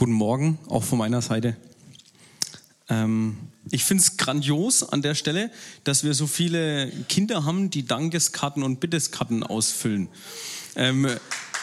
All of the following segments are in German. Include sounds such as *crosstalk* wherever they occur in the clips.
Guten Morgen, auch von meiner Seite. Ähm, ich finde es grandios an der Stelle, dass wir so viele Kinder haben, die Dankeskarten und Bitteskarten ausfüllen. Ähm,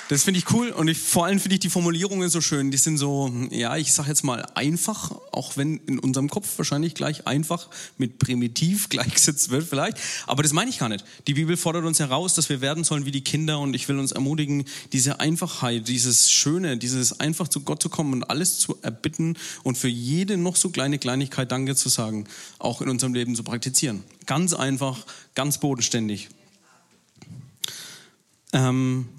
das finde ich cool und ich, vor allem finde ich die Formulierungen so schön. Die sind so, ja, ich sage jetzt mal einfach, auch wenn in unserem Kopf wahrscheinlich gleich einfach mit primitiv *laughs* gleichgesetzt wird vielleicht. Aber das meine ich gar nicht. Die Bibel fordert uns heraus, dass wir werden sollen wie die Kinder und ich will uns ermutigen, diese Einfachheit, dieses Schöne, dieses einfach zu Gott zu kommen und alles zu erbitten und für jede noch so kleine Kleinigkeit Danke zu sagen, auch in unserem Leben zu praktizieren. Ganz einfach, ganz bodenständig. Ähm,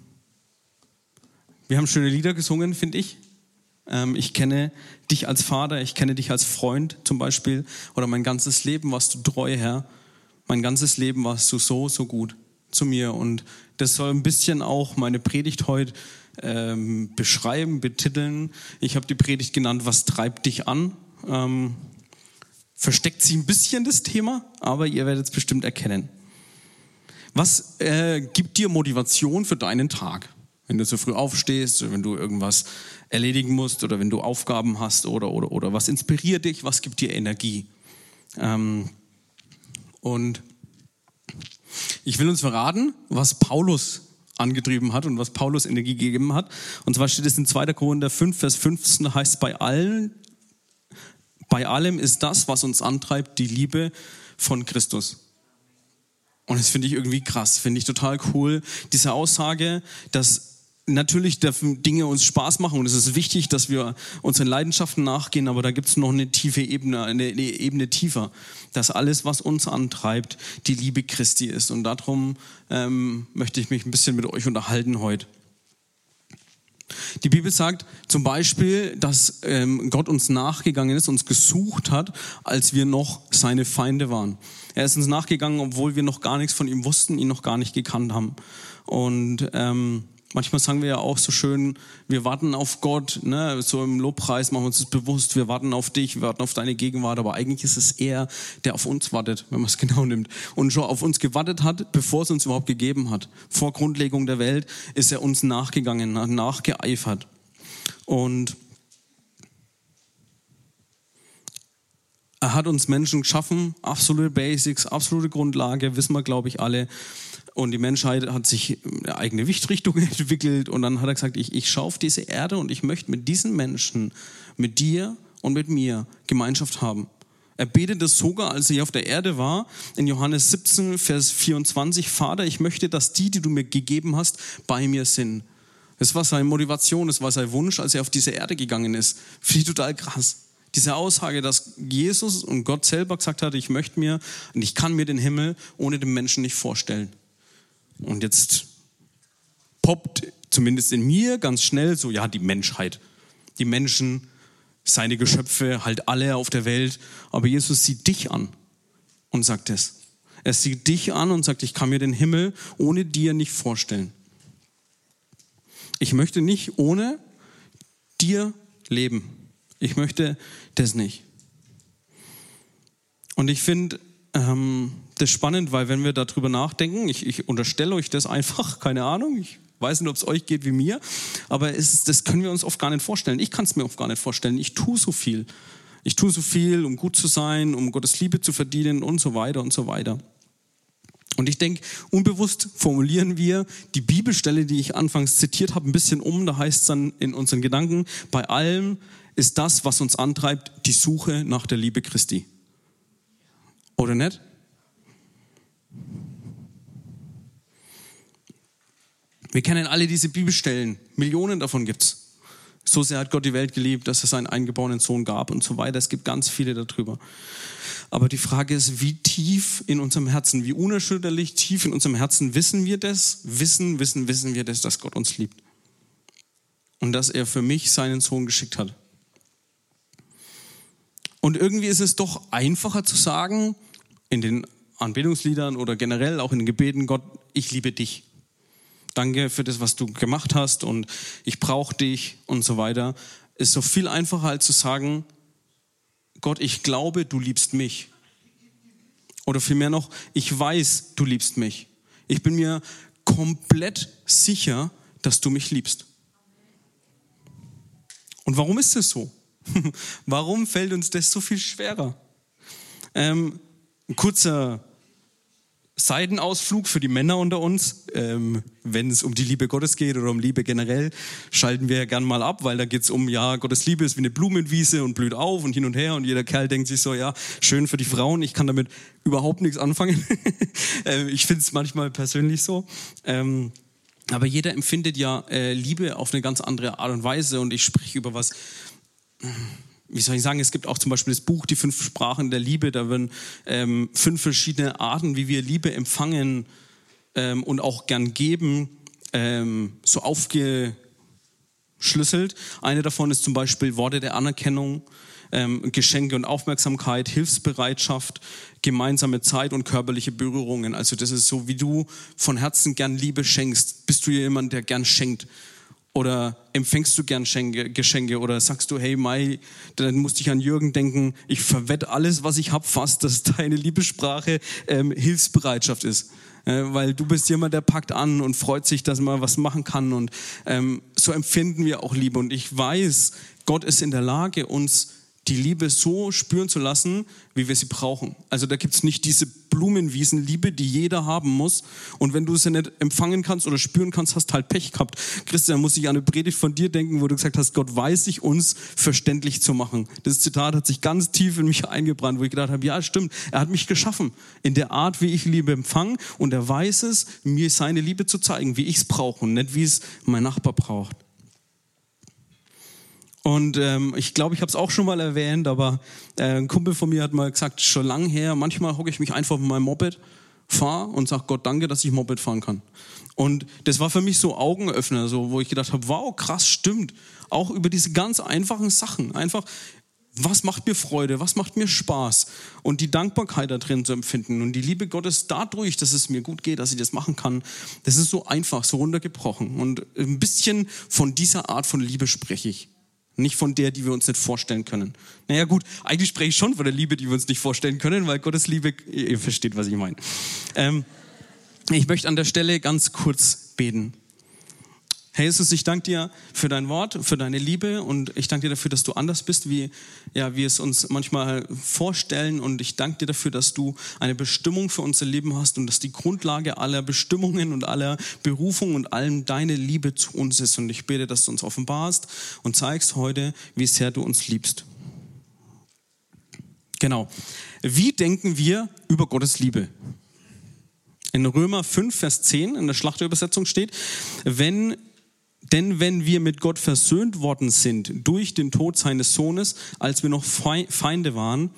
wir haben schöne Lieder gesungen, finde ich. Ähm, ich kenne dich als Vater, ich kenne dich als Freund zum Beispiel. Oder mein ganzes Leben warst du treu, Herr. Mein ganzes Leben warst du so, so gut zu mir. Und das soll ein bisschen auch meine Predigt heute ähm, beschreiben, betiteln. Ich habe die Predigt genannt, was treibt dich an? Ähm, versteckt sich ein bisschen das Thema, aber ihr werdet es bestimmt erkennen. Was äh, gibt dir Motivation für deinen Tag? Wenn du so früh aufstehst, wenn du irgendwas erledigen musst oder wenn du Aufgaben hast oder, oder, oder was inspiriert dich, was gibt dir Energie? Ähm, und ich will uns verraten, was Paulus angetrieben hat und was Paulus Energie gegeben hat. Und zwar steht es in 2. Korinther 5, Vers 15, heißt bei allen, bei allem ist das, was uns antreibt, die Liebe von Christus. Und das finde ich irgendwie krass, finde ich total cool. Diese Aussage, dass natürlich dürfen Dinge uns Spaß machen und es ist wichtig, dass wir unseren Leidenschaften nachgehen, aber da gibt es noch eine tiefe Ebene, eine, Ebene tiefer, dass alles, was uns antreibt, die Liebe Christi ist. Und darum ähm, möchte ich mich ein bisschen mit euch unterhalten heute. Die Bibel sagt zum Beispiel, dass ähm, Gott uns nachgegangen ist, uns gesucht hat, als wir noch seine Feinde waren. Er ist uns nachgegangen, obwohl wir noch gar nichts von ihm wussten, ihn noch gar nicht gekannt haben. Und ähm, Manchmal sagen wir ja auch so schön, wir warten auf Gott, ne? so im Lobpreis machen wir uns das bewusst, wir warten auf dich, wir warten auf deine Gegenwart, aber eigentlich ist es er, der auf uns wartet, wenn man es *laughs* genau nimmt. Und schon auf uns gewartet hat, bevor es uns überhaupt gegeben hat. Vor Grundlegung der Welt ist er uns nachgegangen, nachgeeifert. Und er hat uns Menschen geschaffen, absolute Basics, absolute Grundlage, wissen wir, glaube ich, alle. Und die Menschheit hat sich eine eigene Wichtrichtung *laughs* entwickelt. Und dann hat er gesagt, ich, ich schaue auf diese Erde und ich möchte mit diesen Menschen, mit dir und mit mir Gemeinschaft haben. Er betet es sogar, als er hier auf der Erde war, in Johannes 17, Vers 24, Vater, ich möchte, dass die, die du mir gegeben hast, bei mir sind. Das war seine Motivation, das war sein Wunsch, als er auf diese Erde gegangen ist. Finde ich total krass. Diese Aussage, dass Jesus und Gott selber gesagt hat, ich möchte mir und ich kann mir den Himmel ohne den Menschen nicht vorstellen. Und jetzt poppt zumindest in mir ganz schnell so, ja, die Menschheit, die Menschen, seine Geschöpfe, halt alle auf der Welt. Aber Jesus sieht dich an und sagt es. Er sieht dich an und sagt, ich kann mir den Himmel ohne dir nicht vorstellen. Ich möchte nicht ohne dir leben. Ich möchte das nicht. Und ich finde, ähm, das ist spannend, weil wenn wir darüber nachdenken, ich, ich unterstelle euch das einfach, *laughs* keine Ahnung, ich weiß nicht, ob es euch geht wie mir, aber es, das können wir uns oft gar nicht vorstellen. Ich kann es mir oft gar nicht vorstellen. Ich tue so viel. Ich tue so viel, um gut zu sein, um Gottes Liebe zu verdienen und so weiter und so weiter. Und ich denke, unbewusst formulieren wir die Bibelstelle, die ich anfangs zitiert habe, ein bisschen um. Da heißt es dann in unseren Gedanken, bei allem ist das, was uns antreibt, die Suche nach der Liebe Christi. Oder nicht? Wir kennen alle diese Bibelstellen. Millionen davon gibt's. So sehr hat Gott die Welt geliebt, dass es einen eingeborenen Sohn gab und so weiter. Es gibt ganz viele darüber. Aber die Frage ist, wie tief in unserem Herzen, wie unerschütterlich tief in unserem Herzen wissen wir das? Wissen, wissen, wissen wir das, dass Gott uns liebt. Und dass er für mich seinen Sohn geschickt hat. Und irgendwie ist es doch einfacher zu sagen, in den Anbetungsliedern oder generell auch in den Gebeten, Gott, ich liebe dich danke für das, was du gemacht hast und ich brauche dich und so weiter, ist so viel einfacher als zu sagen, Gott, ich glaube, du liebst mich. Oder vielmehr noch, ich weiß, du liebst mich. Ich bin mir komplett sicher, dass du mich liebst. Und warum ist es so? *laughs* warum fällt uns das so viel schwerer? Ähm, ein kurzer Seitenausflug für die Männer unter uns. Ähm, wenn es um die Liebe Gottes geht oder um Liebe generell, schalten wir ja gern mal ab, weil da geht es um, ja, Gottes Liebe ist wie eine Blumenwiese und blüht auf und hin und her und jeder Kerl denkt sich so, ja, schön für die Frauen, ich kann damit überhaupt nichts anfangen. *laughs* ähm, ich finde es manchmal persönlich so. Ähm, aber jeder empfindet ja äh, Liebe auf eine ganz andere Art und Weise und ich spreche über was wie soll ich sagen, es gibt auch zum Beispiel das Buch Die fünf Sprachen der Liebe, da werden ähm, fünf verschiedene Arten, wie wir Liebe empfangen ähm, und auch gern geben, ähm, so aufgeschlüsselt. Eine davon ist zum Beispiel Worte der Anerkennung, ähm, Geschenke und Aufmerksamkeit, Hilfsbereitschaft, gemeinsame Zeit und körperliche Berührungen. Also das ist so, wie du von Herzen gern Liebe schenkst. Bist du jemand, der gern schenkt? Oder empfängst du gern Schenke, Geschenke? Oder sagst du, hey Mai, dann musste ich an Jürgen denken, ich verwette alles, was ich habe, fast, dass *laughs* deine Liebessprache ähm, Hilfsbereitschaft ist. Äh, weil du bist jemand, der packt an und freut sich, dass man was machen kann. Und ähm, so empfinden wir auch Liebe. Und ich weiß, Gott ist in der Lage, uns die Liebe so spüren zu lassen, wie wir sie brauchen. Also da gibt es nicht diese Blumenwiesen-Liebe, die jeder haben muss. Und wenn du sie nicht empfangen kannst oder spüren kannst, hast halt Pech gehabt. Christian, muss ich an eine Predigt von dir denken, wo du gesagt hast, Gott weiß sich, uns verständlich zu machen. Das Zitat hat sich ganz tief in mich eingebrannt, wo ich gedacht habe, ja stimmt, er hat mich geschaffen in der Art, wie ich Liebe empfange und er weiß es, mir seine Liebe zu zeigen, wie ich es brauche und nicht wie es mein Nachbar braucht. Und ähm, ich glaube, ich habe es auch schon mal erwähnt, aber äh, ein Kumpel von mir hat mal gesagt, schon lang her, manchmal hocke ich mich einfach mit meinem Moped, fahre und sage Gott danke, dass ich Moped fahren kann. Und das war für mich so Augenöffner, so, wo ich gedacht habe, wow, krass, stimmt. Auch über diese ganz einfachen Sachen. Einfach, was macht mir Freude, was macht mir Spaß und die Dankbarkeit da drin zu empfinden und die Liebe Gottes dadurch, dass es mir gut geht, dass ich das machen kann, das ist so einfach, so runtergebrochen und ein bisschen von dieser Art von Liebe spreche ich. Nicht von der, die wir uns nicht vorstellen können. Naja gut, eigentlich spreche ich schon von der Liebe, die wir uns nicht vorstellen können, weil Gottes Liebe, ihr versteht, was ich meine. Ähm, ich möchte an der Stelle ganz kurz beten. Herr Jesus, ich danke dir für dein Wort, für deine Liebe und ich danke dir dafür, dass du anders bist, wie ja, wir es uns manchmal vorstellen und ich danke dir dafür, dass du eine Bestimmung für unser Leben hast und dass die Grundlage aller Bestimmungen und aller Berufung und allem deine Liebe zu uns ist und ich bete, dass du uns offenbarst und zeigst heute, wie sehr du uns liebst. Genau. Wie denken wir über Gottes Liebe? In Römer 5, Vers 10 in der Schlachterübersetzung steht, wenn denn wenn wir mit Gott versöhnt worden sind durch den Tod seines Sohnes, als wir noch Feinde waren,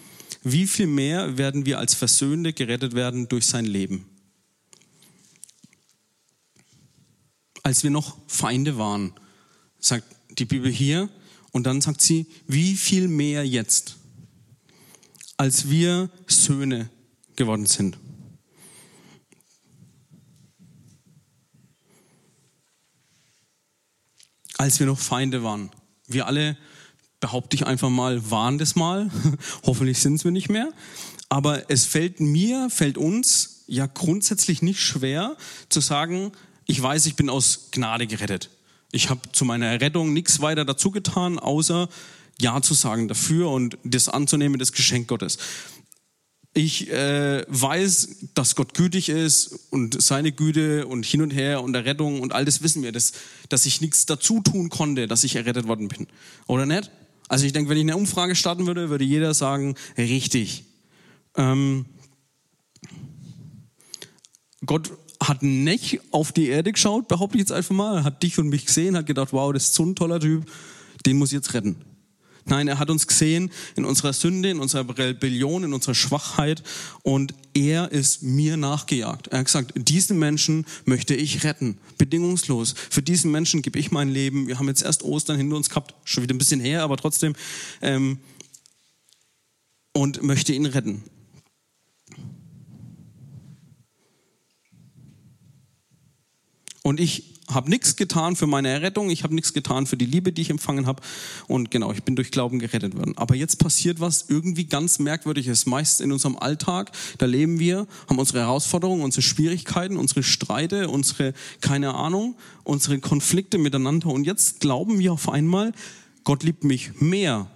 wie viel mehr werden wir als Versöhnte gerettet werden durch sein Leben? Als wir noch Feinde waren, sagt die Bibel hier, und dann sagt sie, wie viel mehr jetzt, als wir Söhne geworden sind. Als wir noch Feinde waren. Wir alle, behaupte ich einfach mal, waren das mal. *laughs* Hoffentlich sind es wir nicht mehr. Aber es fällt mir, fällt uns ja grundsätzlich nicht schwer zu sagen, ich weiß, ich bin aus Gnade gerettet. Ich habe zu meiner Rettung nichts weiter dazu getan, außer Ja zu sagen dafür und das anzunehmen, das Geschenk Gottes ich äh, weiß, dass Gott gütig ist und seine Güte und hin und her und Errettung und all das wissen wir, dass, dass ich nichts dazu tun konnte, dass ich errettet worden bin. Oder nicht? Also ich denke, wenn ich eine Umfrage starten würde, würde jeder sagen, richtig. Ähm, Gott hat nicht auf die Erde geschaut, behaupte ich jetzt einfach mal, hat dich und mich gesehen, hat gedacht, wow, das ist so ein toller Typ, den muss ich jetzt retten. Nein, er hat uns gesehen in unserer Sünde, in unserer Rebellion, in unserer Schwachheit und er ist mir nachgejagt. Er hat gesagt, diesen Menschen möchte ich retten, bedingungslos. Für diesen Menschen gebe ich mein Leben. Wir haben jetzt erst Ostern hinter uns gehabt, schon wieder ein bisschen her, aber trotzdem. Ähm, und möchte ihn retten. Und ich habe nichts getan für meine Errettung, ich habe nichts getan für die Liebe, die ich empfangen habe. Und genau, ich bin durch Glauben gerettet worden. Aber jetzt passiert was irgendwie ganz Merkwürdiges. Meist in unserem Alltag, da leben wir, haben unsere Herausforderungen, unsere Schwierigkeiten, unsere Streite, unsere, keine Ahnung, unsere Konflikte miteinander. Und jetzt glauben wir auf einmal, Gott liebt mich mehr,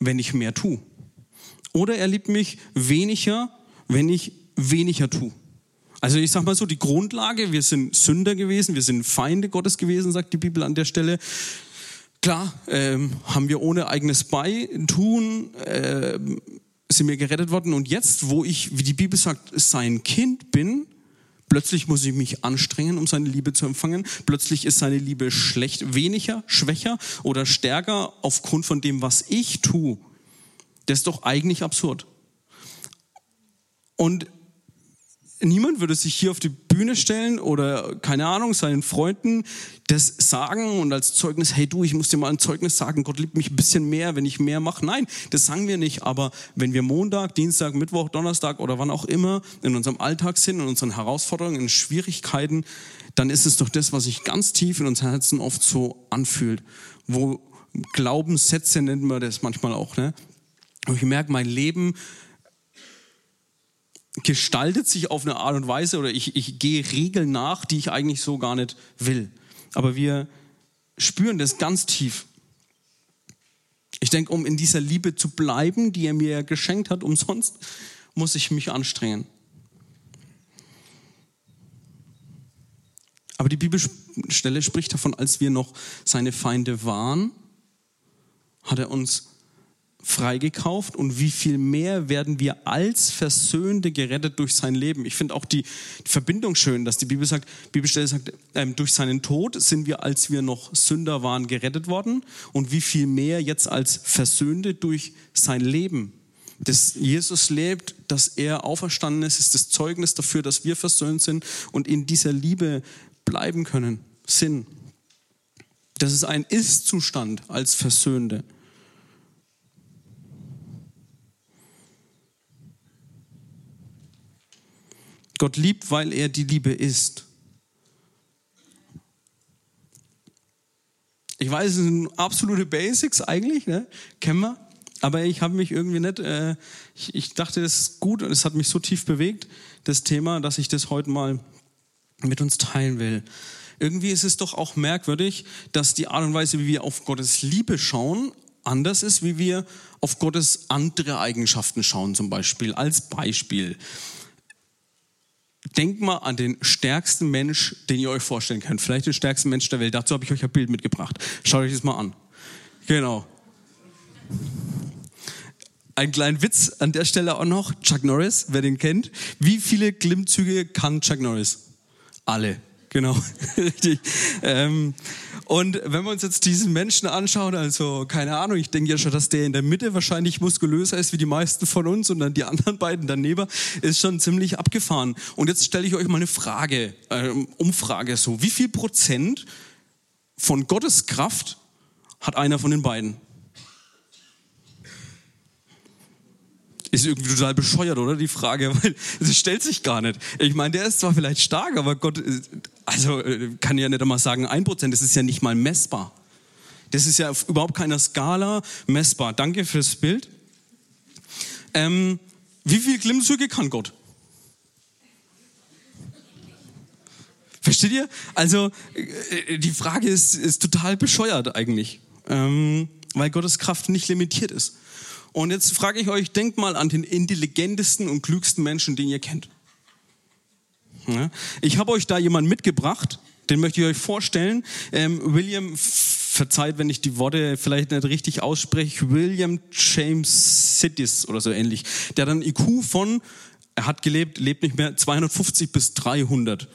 wenn ich mehr tue. Oder er liebt mich weniger, wenn ich weniger tue. Also ich sage mal so, die Grundlage, wir sind Sünder gewesen, wir sind Feinde Gottes gewesen, sagt die Bibel an der Stelle. Klar, ähm, haben wir ohne eigenes Beitun, äh, sind wir gerettet worden. Und jetzt, wo ich, wie die Bibel sagt, sein Kind bin, plötzlich muss ich mich anstrengen, um seine Liebe zu empfangen. Plötzlich ist seine Liebe schlecht, weniger, schwächer oder stärker aufgrund von dem, was ich tue. Das ist doch eigentlich absurd. Und niemand würde sich hier auf die Bühne stellen oder, keine Ahnung, seinen Freunden das sagen und als Zeugnis, hey du, ich muss dir mal ein Zeugnis sagen, Gott liebt mich ein bisschen mehr, wenn ich mehr mache. Nein, das sagen wir nicht. Aber wenn wir Montag, Dienstag, Mittwoch, Donnerstag oder wann auch immer in unserem Alltag sind, in unseren Herausforderungen, in Schwierigkeiten, dann ist es doch das, was sich ganz tief in unserem Herzen oft so anfühlt. Wo Glaubenssätze nennt man das manchmal auch, ne? Und ich merke, mein Leben gestaltet sich auf eine Art und Weise oder ich, ich gehe Regeln nach, die ich eigentlich so gar nicht will. Aber wir spüren das ganz tief. Ich denke, um in dieser Liebe zu bleiben, die er mir geschenkt hat, umsonst, muss ich mich anstrengen. Aber die Bibelstelle spricht davon, als wir noch seine Feinde waren, hat er uns freigekauft und wie viel mehr werden wir als Versöhnte gerettet durch sein Leben. Ich finde auch die, Verbindung schön, dass die Bibel sagt, Bibelstelle sagt, ähm, durch seinen Tod sind wir, als wir noch Sünder waren, gerettet worden und wie viel mehr jetzt als Versöhnte durch sein Leben. Dass Jesus lebt, dass er auferstanden ist, ist das Zeugnis dafür, dass wir versöhnt sind und in dieser Liebe bleiben können, sind. Das ist ein Ist-Zustand als Versöhnte. Gott liebt, weil er die Liebe ist. Ich weiß, es sind absolute Basics eigentlich, ne? kennen wir. Aber ich habe mich irgendwie nicht, äh, ich, ich dachte, das ist gut und es hat mich so tief bewegt, das Thema, dass ich das heute mal mit uns teilen will. Irgendwie ist es doch auch merkwürdig, dass die Art und Weise, wie wir auf Gottes Liebe schauen, anders ist, wie wir auf Gottes andere Eigenschaften schauen, zum Beispiel. Als Beispiel. Denkt mal an den stärksten Mensch, den ihr euch vorstellen könnt. Vielleicht den stärksten Mensch der Welt. Dazu habe ich euch ein Bild mitgebracht. Schaut euch das mal an. Genau. Ein kleiner Witz an der Stelle auch noch. Chuck Norris, wer den kennt. Wie viele Klimmzüge kann Chuck Norris? Alle. Genau, *laughs* richtig. Ähm, und wenn wir uns jetzt diesen Menschen anschauen, also keine Ahnung, ich denke ja schon, dass der in der Mitte wahrscheinlich muskulöser ist wie die meisten von uns und dann die *laughs* anderen beiden daneben, ist schon ziemlich abgefahren. Und jetzt stelle ich euch mal eine Frage, äh, Umfrage so. Wie viel Prozent von Gottes Kraft hat einer von den beiden? Ist irgendwie total bescheuert, oder? Die Frage, *laughs* weil es stellt sich gar nicht. Ich meine, der ist zwar vielleicht stark, aber Gott, also äh, kann ja nicht einmal sagen, ein Prozent, das ist ja nicht mal messbar. Das ist ja auf überhaupt keiner Skala messbar. Danke fürs Bild. Ähm, wie viel Klimmzüge kann Gott? Versteht ihr? Also äh, die Frage ist, ist total bescheuert eigentlich, ähm, weil Gottes Kraft nicht limitiert ist. Und jetzt frage ich euch, denkt mal an den intelligentesten und klügsten Menschen, den ihr kennt. Ich habe euch da jemanden mitgebracht, den möchte ich euch vorstellen. Ähm, William, verzeiht, wenn ich die Worte vielleicht nicht richtig ausspreche, William James Sidis oder so ähnlich. Der hat einen IQ von, er hat gelebt, lebt nicht mehr, 250 bis 300.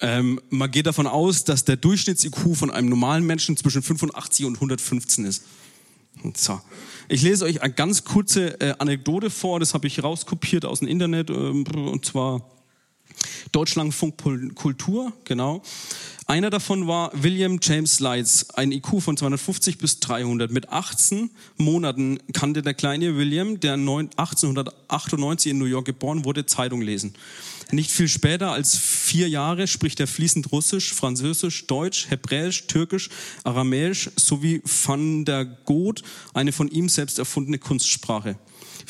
Ähm, man geht davon aus, dass der Durchschnitts-IQ von einem normalen Menschen zwischen 85 und 115 ist. So. Ich lese euch eine ganz kurze äh, Anekdote vor, das habe ich rauskopiert aus dem Internet, äh, und zwar Deutschlandfunk Kultur, genau. Einer davon war William James Lights, ein IQ von 250 bis 300. Mit 18 Monaten kannte der kleine William, der 1898 in New York geboren wurde, Zeitung lesen. Nicht viel später als vier Jahre spricht er fließend Russisch, Französisch, Deutsch, Hebräisch, Türkisch, Aramäisch sowie Van der Goth, eine von ihm selbst erfundene Kunstsprache.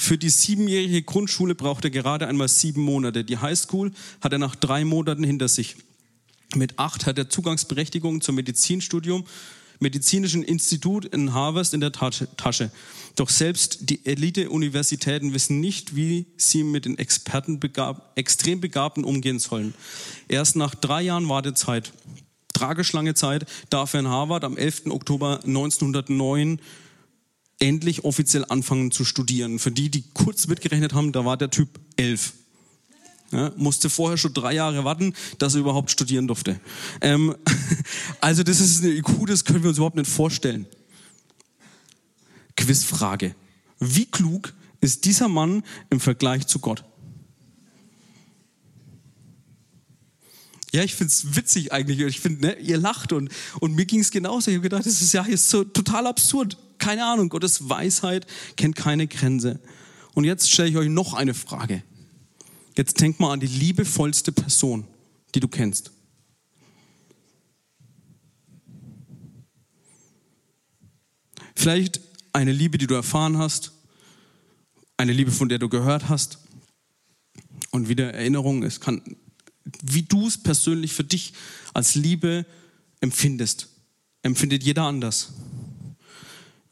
Für die siebenjährige Grundschule braucht er gerade einmal sieben Monate. Die Highschool hat er nach drei Monaten hinter sich. Mit acht hat er Zugangsberechtigung zum Medizinstudium. medizinischen Institut in Harvard in der Tasche. Doch selbst die Elite-Universitäten wissen nicht, wie sie mit den Experten begab, extrem Begabten umgehen sollen. Erst nach drei Jahren Wartezeit, tragisch lange Zeit, darf er in Harvard am 11. Oktober 1909 endlich offiziell anfangen zu studieren. Für die, die kurz mitgerechnet haben, da war der Typ elf. Ja, musste vorher schon drei Jahre warten, dass er überhaupt studieren durfte. Ähm, *laughs* also das ist eine IQ, das können wir uns überhaupt nicht vorstellen. Quizfrage. Wie klug ist dieser Mann im Vergleich zu Gott? Ja, ich finde es witzig eigentlich. Ich finde, ne, ihr lacht und, und mir ging es genauso. Ich habe gedacht, das ist ja ist so total absurd. Keine Ahnung, Gottes Weisheit kennt keine Grenze. Und jetzt stelle ich euch noch eine Frage. Jetzt denk mal an die liebevollste Person, die du kennst. Vielleicht eine Liebe, die du erfahren hast, eine Liebe, von der du gehört hast. Und wieder Erinnerung, es kann, wie du es persönlich für dich als Liebe empfindest, empfindet jeder anders.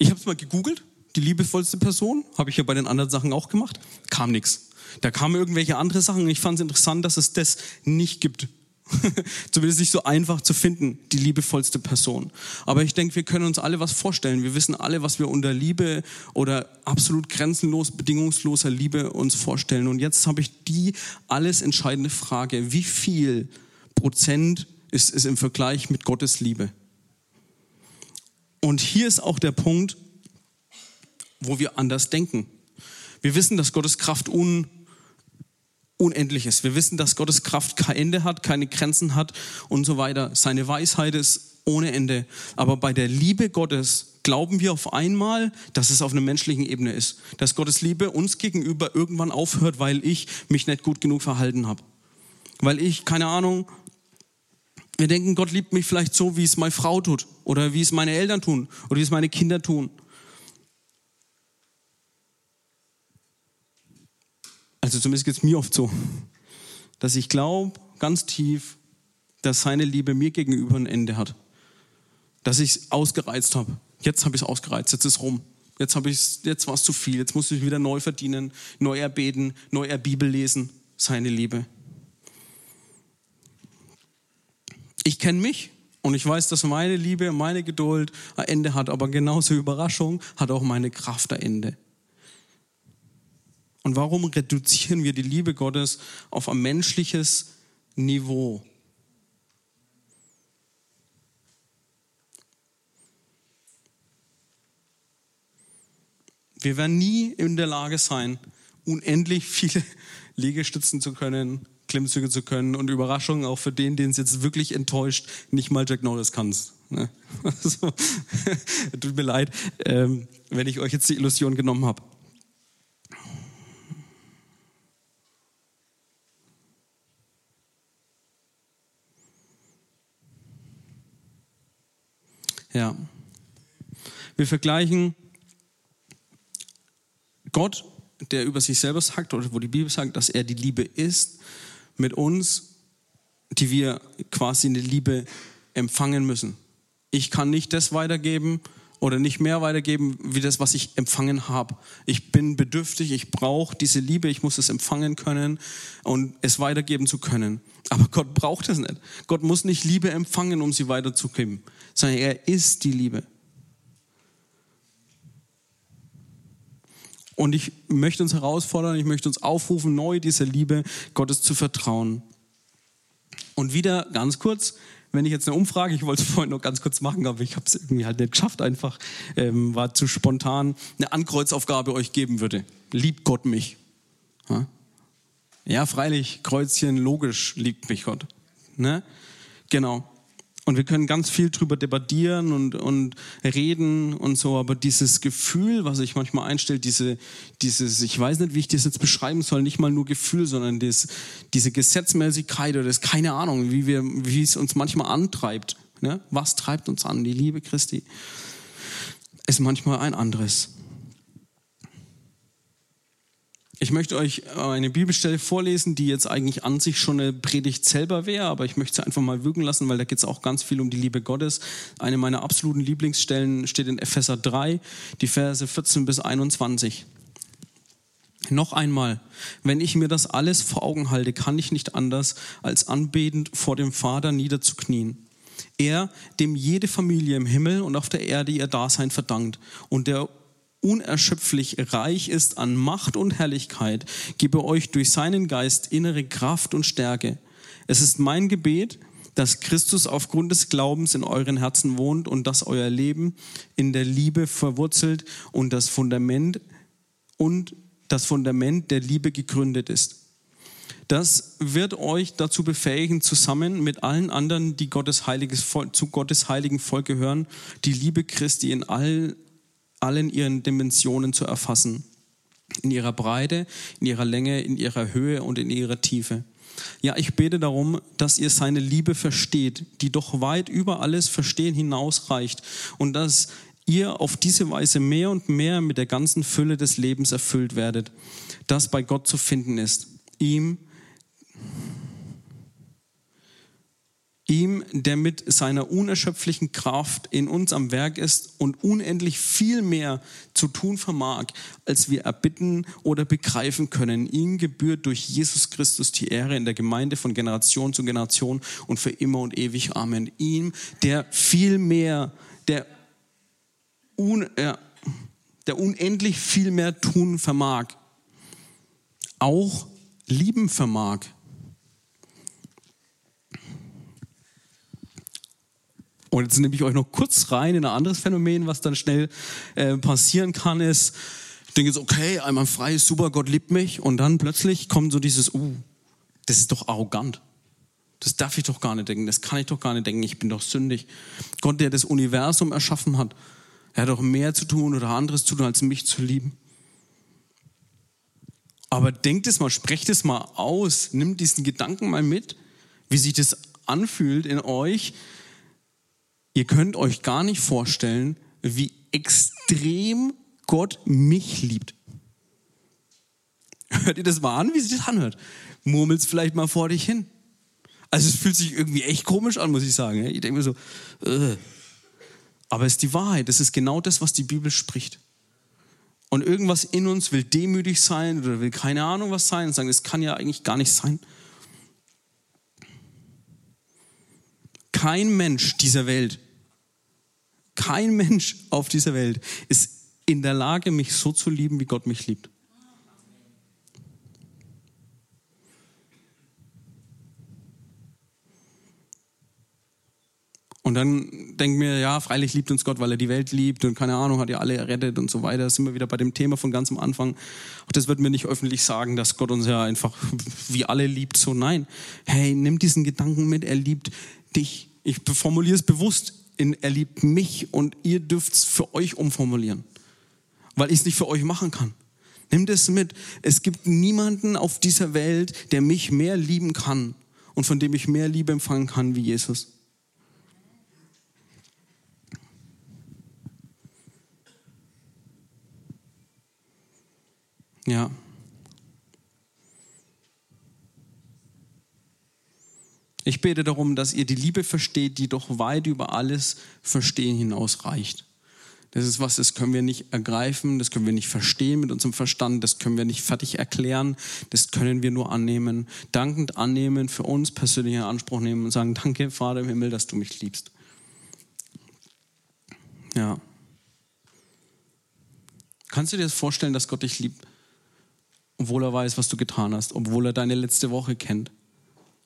Ich habe es mal gegoogelt, die liebevollste Person, habe ich ja bei den anderen Sachen auch gemacht, kam nichts. Da kamen irgendwelche andere Sachen und ich fand es interessant, dass es das nicht gibt. *laughs* Zumindest nicht so einfach zu finden, die liebevollste Person. Aber ich denke, wir können uns alle was vorstellen. Wir wissen alle, was wir unter Liebe oder absolut grenzenlos, bedingungsloser Liebe uns vorstellen. Und jetzt habe ich die alles entscheidende Frage. Wie viel Prozent ist es im Vergleich mit Gottes Liebe? Und hier ist auch der Punkt, wo wir anders denken. Wir wissen, dass Gottes Kraft un Unendliches. Wir wissen, dass Gottes Kraft kein Ende hat, keine Grenzen hat und so weiter. Seine Weisheit ist ohne Ende. Aber bei der Liebe Gottes glauben wir auf einmal, dass es auf einer menschlichen Ebene ist. Dass Gottes Liebe uns gegenüber irgendwann aufhört, weil ich mich nicht gut genug verhalten habe. Weil ich, keine Ahnung, wir denken, Gott liebt mich vielleicht so, wie es meine Frau tut oder wie es meine Eltern tun oder wie es meine Kinder tun. Also zumindest geht es mir oft so, dass ich glaube ganz tief, dass seine Liebe mir gegenüber ein Ende hat. Dass ich es ausgereizt habe. Jetzt habe ich es ausgereizt, jetzt ist rum. Jetzt, jetzt war es zu viel, jetzt muss ich wieder neu verdienen, neu erbeten, neu Bibel lesen. Seine Liebe. Ich kenne mich und ich weiß, dass meine Liebe, meine Geduld ein Ende hat, aber genauso Überraschung hat auch meine Kraft ein Ende. Und warum reduzieren wir die Liebe Gottes auf ein menschliches Niveau? Wir werden nie in der Lage sein, unendlich viele *laughs* Liegestützen zu können, Klimmzüge zu können und Überraschungen auch für den, den es jetzt wirklich enttäuscht, nicht mal Jack Norris kannst. Ne? *laughs* Also, *laughs* tut mir leid, ähm, wenn ich euch jetzt die Illusion genommen habe. Ja. Wir vergleichen Gott, der über sich selber sagt, oder wo die Bibel sagt, dass er die Liebe ist, mit uns, die wir quasi eine Liebe empfangen müssen. Ich kann nicht das weitergeben oder nicht mehr weitergeben, wie das, was ich empfangen habe. Ich bin bedürftig, ich brauche diese Liebe, ich muss es empfangen können und es weitergeben zu können. Aber Gott braucht es nicht. Gott muss nicht Liebe empfangen, um sie weiterzugeben, sondern er ist die Liebe. Und ich möchte uns herausfordern, ich möchte uns aufrufen, neu dieser Liebe Gottes zu vertrauen. Und wieder ganz kurz, wenn ich jetzt eine Umfrage, ich wollte es *laughs* vorhin noch ganz kurz machen, aber ich habe es irgendwie halt nicht geschafft einfach, ähm, war zu spontan, eine Ankreuzaufgabe euch geben würde. Liebt Gott mich? Ja? ja, freilich, Kreuzchen, logisch liebt mich Gott. Ne? Genau. Und wir können ganz viel drüber debattieren und, und reden und so, aber dieses Gefühl, was sich manchmal einstellt, diese, dieses, ich weiß nicht, wie ich das jetzt beschreiben soll, nicht mal nur Gefühl, sondern das, diese Gesetzmäßigkeit oder das, keine Ahnung, wie, wir, wie es uns manchmal antreibt. Ne? Was treibt uns an? Die Liebe Christi ist manchmal ein anderes. Ich möchte euch eine Bibelstelle vorlesen, die jetzt eigentlich an sich schon eine Predigt selber wäre, aber ich möchte sie einfach mal wirken lassen, weil da geht es auch ganz viel um die Liebe Gottes. Eine meiner absoluten Lieblingsstellen steht in Epheser 3, die Verse 14 bis 21. Noch einmal, wenn ich mir das alles vor Augen halte, kann ich nicht anders, als anbetend vor dem Vater niederzuknien. Er, dem jede Familie im Himmel und auf der Erde ihr Dasein verdankt und der unerschöpflich reich ist an Macht und Herrlichkeit, gebe euch durch seinen Geist innere Kraft und Stärke. Es ist mein Gebet, dass Christus aufgrund des Glaubens in euren Herzen wohnt und dass euer Leben in der Liebe verwurzelt und das Fundament und das Fundament der Liebe gegründet ist. Das wird euch dazu befähigen, zusammen mit allen anderen, die Gottes heiliges Volk, zu Gottes heiligen Volk gehören, die Liebe Christi in all, allen ihren Dimensionen zu erfassen. In ihrer Breite, in ihrer Länge, in ihrer Höhe und in ihrer Tiefe. Ja, ich bete darum, dass ihr seine Liebe versteht, die doch weit über alles Verstehen hinausreicht und dass ihr auf diese Weise mehr und mehr mit der ganzen Fülle des Lebens erfüllt werdet, das bei Gott zu finden ist. Ihm, ihm, der mit seiner unerschöpflichen Kraft in uns am Werk ist und unendlich viel mehr zu tun vermag, als wir erbitten oder begreifen können. Ihm gebührt durch Jesus Christus die Ehre in der Gemeinde von Generation zu Generation und für immer und ewig. Amen. Ihm, der viel mehr, der, un, äh, der unendlich viel mehr tun vermag, auch lieben vermag Und jetzt nehme ich euch noch kurz rein in ein anderes Phänomen, was dann schnell äh, passieren kann, ist, ich denke jetzt, okay, einmal frei, super, Gott liebt mich. Und dann plötzlich kommt so dieses, uh, das ist doch arrogant. Das darf ich doch gar nicht denken, das kann ich doch gar nicht denken, ich bin doch sündig. Gott, der das Universum erschaffen hat, er hat doch mehr zu tun oder anderes zu tun, als mich zu lieben. Aber denkt es mal, sprecht es mal aus, nimmt diesen Gedanken mal mit, wie sich das anfühlt in euch, Ihr könnt euch gar nicht vorstellen, wie extrem Gott mich liebt. Hört ihr das mal an, wie sich das anhört? Murmelt's vielleicht mal vor dich hin. Also es fühlt sich irgendwie echt komisch an, muss ich sagen. Ich denke mir so, äh. aber es ist die Wahrheit. Das ist genau das, was die Bibel spricht. Und irgendwas in uns will demütig sein oder will keine Ahnung was sein und sagen, das kann ja eigentlich gar nicht sein. Kein Mensch dieser Welt, kein Mensch auf dieser Welt ist in der Lage, mich so zu lieben, wie Gott mich liebt. Und dann denken wir, ja, freilich liebt uns Gott, weil er die Welt liebt und keine Ahnung, hat ja alle errettet und so weiter. Da sind wir wieder bei dem Thema von ganz am Anfang. Auch das wird mir nicht öffentlich sagen, dass Gott uns ja einfach *laughs* wie alle liebt. So, nein. Hey, nimm diesen Gedanken mit, er liebt dich ich formuliere es bewusst in, er liebt mich und ihr dürft es für euch umformulieren, weil ich es nicht für euch machen kann. Nehmt es mit. Es gibt niemanden auf dieser Welt, der mich mehr lieben kann und von dem ich mehr Liebe empfangen kann wie Jesus. Ja. Ich bete darum, dass ihr die Liebe versteht, die doch weit über alles Verstehen hinausreicht. Das ist was, das können wir nicht ergreifen, das können wir nicht verstehen mit unserem Verstand, das können wir nicht fertig erklären, das können wir nur annehmen. Dankend annehmen, für uns persönlich in Anspruch nehmen und sagen, danke Vater im Himmel, dass du mich liebst. Ja. Kannst du dir das vorstellen, dass Gott dich liebt, obwohl er weiß, was du getan hast, obwohl er deine letzte Woche kennt?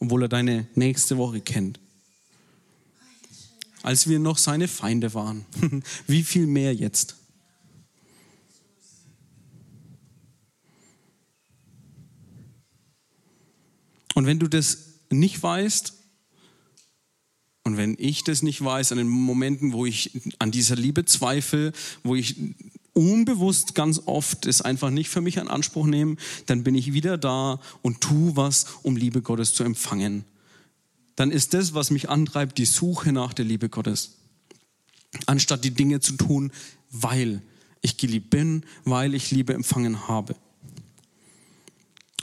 Obwohl er deine nächste Woche kennt. Als wir noch seine Feinde waren. *laughs* Wie viel mehr jetzt? Und wenn du das nicht weißt, und wenn ich das nicht weiß, an den Momenten, wo ich an dieser Liebe zweifle, wo ich unbewusst ganz oft es einfach nicht für mich in Anspruch nehme, dann bin ich wieder da und tu was, um Liebe Gottes zu empfangen. Dann ist das, was mich antreibt, die Suche nach der Liebe Gottes. Anstatt die Dinge zu tun, weil ich geliebt bin, weil ich Liebe empfangen habe.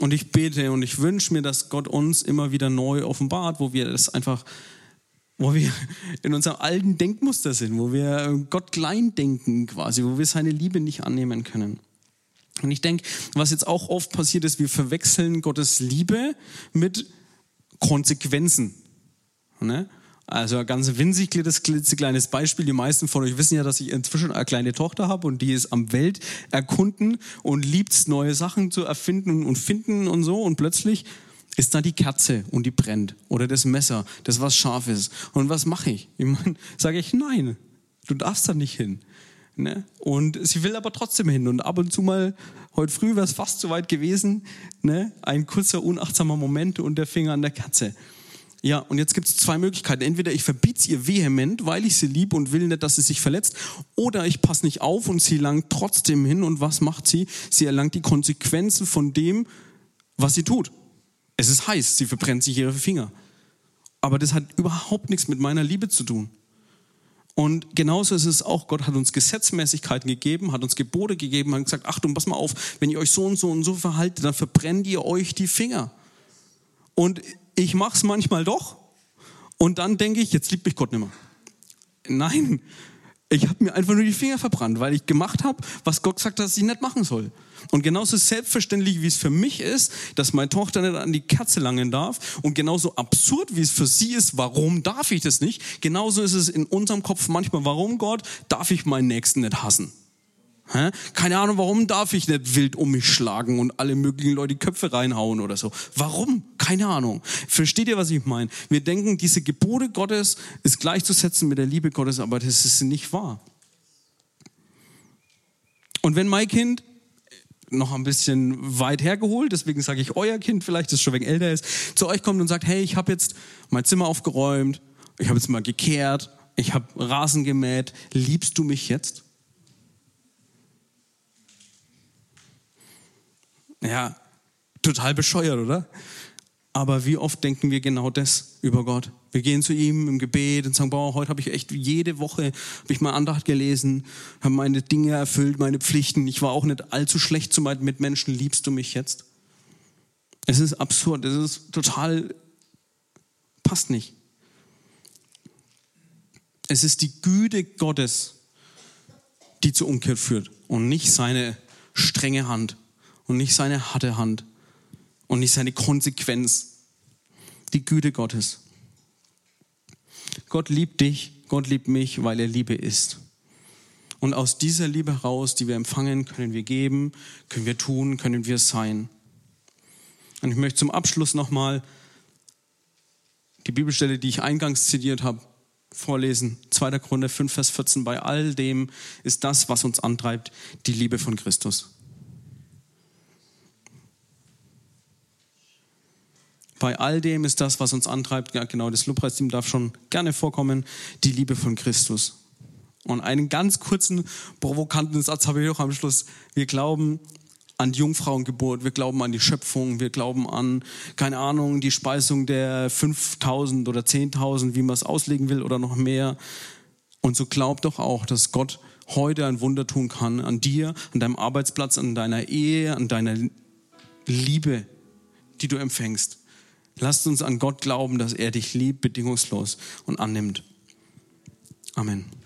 Und ich bete und ich wünsche mir, dass Gott uns immer wieder neu offenbart, wo wir das einfach, wo wir *laughs* in unserem alten Denkmuster sind, wo wir Gott klein denken quasi, wo wir seine Liebe nicht annehmen können. Und ich denke, was jetzt auch oft passiert ist, wir verwechseln Gottes Liebe mit Konsequenzen. Ne? Also ein ganz winzig klitzekleines Beispiel. Die meisten von euch wissen ja, dass ich inzwischen eine kleine Tochter habe und die ist am Welt erkunden und liebt neue Sachen zu erfinden und finden und so. Und plötzlich ist da die Kerze und die brennt oder das Messer, das was scharf ist. Und was mache ich? Ich meine, *laughs* sage ich, nein, du darfst da nicht hin. Ne? Und sie will aber trotzdem hin. Und ab und zu mal, heute früh wäre es fast so weit gewesen, ne? ein kurzer, unachtsamer Moment und der Finger an der Kerze. Ja, und jetzt gibt es zwei Möglichkeiten. Entweder ich verbiete ihr vehement, weil ich sie liebe und will nicht, dass sie sich verletzt, oder ich passe nicht auf und sie langt trotzdem hin. Und was macht sie? Sie erlangt die Konsequenzen von dem, was sie tut. Es ist heiß, sie verbrennt sich ihre Finger. Aber das hat überhaupt nichts mit meiner Liebe zu tun. Und genauso ist es auch, Gott hat uns Gesetzmäßigkeiten gegeben, hat uns Gebote gegeben, hat gesagt, Achtung, pass mal auf, wenn ihr euch so und so und so verhaltet, dann verbrennt ihr euch die Finger. Und ich mache es manchmal doch und dann denke ich, jetzt liebt mich Gott nicht mehr. Nein, ich habe mir einfach nur die Finger verbrannt, weil ich gemacht habe, was Gott sagt, dass ich nicht machen soll. Und genauso selbstverständlich, wie es für mich ist, dass meine Tochter nicht an die Kerze langen darf und genauso absurd, wie es für sie ist, warum darf ich das nicht, genauso ist es in unserem Kopf manchmal, warum Gott darf ich meinen Nächsten nicht hassen. Keine Ahnung, warum darf ich nicht wild um mich schlagen und alle möglichen Leute die Köpfe reinhauen oder so. Warum? Keine Ahnung. Versteht ihr, was ich meine? Wir denken, diese Gebote Gottes ist gleichzusetzen mit der Liebe Gottes, aber das ist nicht wahr. Und wenn mein Kind noch ein bisschen weit hergeholt, deswegen sage ich euer Kind vielleicht, das schon wegen älter ist, zu euch kommt und sagt, hey, ich habe jetzt mein Zimmer aufgeräumt, ich habe jetzt mal gekehrt, ich habe Rasen gemäht, liebst du mich jetzt? Ja, total bescheuert, oder? Aber wie oft denken wir genau das über Gott? Wir gehen zu ihm im Gebet und sagen, boah, heute habe ich echt jede Woche habe ich mal Andacht gelesen, habe meine Dinge erfüllt, meine Pflichten. Ich war auch nicht allzu schlecht zu meinen Mitmenschen. Liebst du mich jetzt? Es ist absurd. Es ist total passt nicht. Es ist die Güte Gottes, die zur Umkehr führt und nicht seine strenge Hand und nicht seine harte Hand und nicht seine Konsequenz. Die Güte Gottes. Gott liebt dich, Gott liebt mich, weil er Liebe ist. Und aus dieser Liebe heraus, die wir empfangen, können wir geben, können wir tun, können wir sein. Und ich möchte zum Abschluss nochmal die Bibelstelle, die ich eingangs zitiert habe, vorlesen. 2. Korinther 5, Vers 14. Bei all dem ist das, was uns antreibt, die Liebe von Christus. Bei all dem ist das, was uns antreibt, ja genau, das Lobpreisteam darf schon gerne vorkommen, die Liebe von Christus. Und einen ganz kurzen, provokanten Satz habe ich noch am Schluss. Wir glauben an die Jungfrauengeburt, wir glauben an die Schöpfung, wir glauben an, keine Ahnung, die Speisung der 5000 oder 10.000, wie man es auslegen will oder noch mehr. Und so glaubt doch auch, dass Gott heute ein Wunder tun kann an dir, an deinem Arbeitsplatz, an deiner Ehe, an deiner Liebe, die du empfängst. Lasst uns an Gott glauben, dass er dich liebt, bedingungslos und annimmt. Amen.